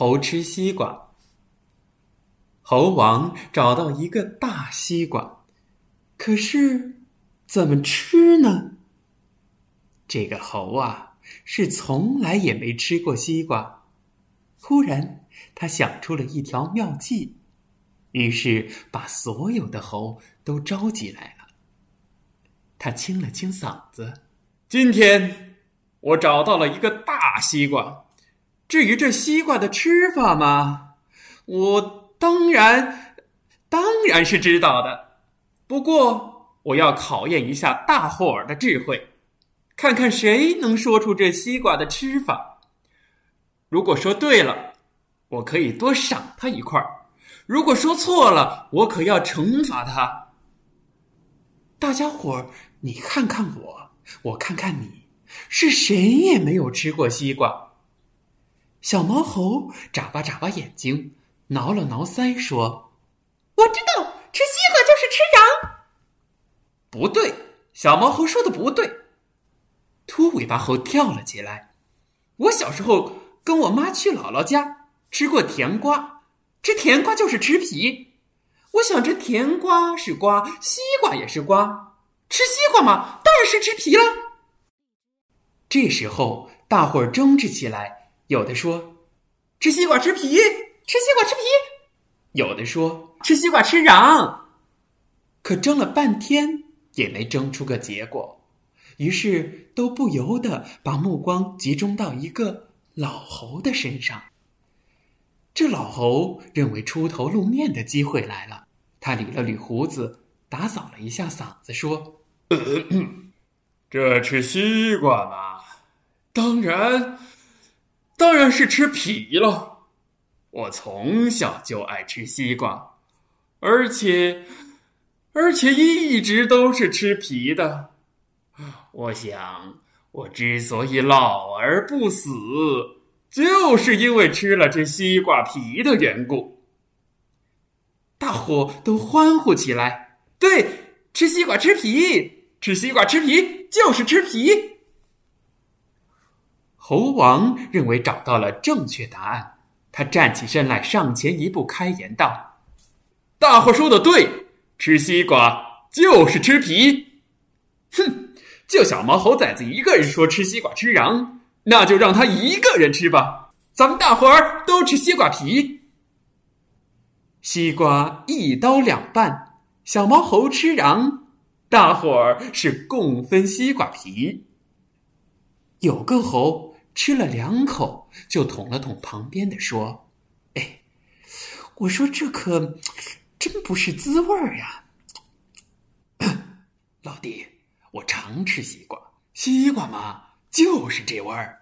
猴吃西瓜。猴王找到一个大西瓜，可是怎么吃呢？这个猴啊，是从来也没吃过西瓜。忽然，他想出了一条妙计，于是把所有的猴都召集来了。他清了清嗓子：“今天我找到了一个大西瓜。至于这西瓜的吃法嘛，我……”当然，当然是知道的。不过，我要考验一下大伙儿的智慧，看看谁能说出这西瓜的吃法。如果说对了，我可以多赏他一块儿；如果说错了，我可要惩罚他。大家伙儿，你看看我，我看看你，是谁也没有吃过西瓜。小毛猴眨巴眨巴眼睛。挠了挠腮，说：“我知道，吃西瓜就是吃瓤。”不对，小毛猴说的不对。秃尾巴猴跳了起来：“我小时候跟我妈去姥姥家，吃过甜瓜，吃甜瓜就是吃皮。我想这甜瓜是瓜，西瓜也是瓜，吃西瓜嘛，当然是吃皮了。”这时候，大伙儿争执起来，有的说：“吃西瓜吃皮。”吃西瓜吃皮，有的说吃西瓜吃瓤，可争了半天也没争出个结果，于是都不由得把目光集中到一个老猴的身上。这老猴认为出头露面的机会来了，他捋了捋胡子，打扫了一下嗓子，说：“这吃西瓜嘛，当然，当然是吃皮了。”我从小就爱吃西瓜，而且，而且一直都是吃皮的。我想，我之所以老而不死，就是因为吃了这西瓜皮的缘故。大伙都欢呼起来：“对，吃西瓜吃皮，吃西瓜吃皮就是吃皮。”猴王认为找到了正确答案。他站起身来，上前一步，开言道：“大伙说的对，吃西瓜就是吃皮。哼，就小毛猴崽子一个人说吃西瓜吃瓤，那就让他一个人吃吧。咱们大伙儿都吃西瓜皮。西瓜一刀两半，小毛猴吃瓤，大伙儿是共分西瓜皮。有个猴。”吃了两口，就捅了捅旁边的，说：“哎，我说这可真不是滋味儿呀！老弟，我常吃西瓜，西瓜嘛就是这味儿。”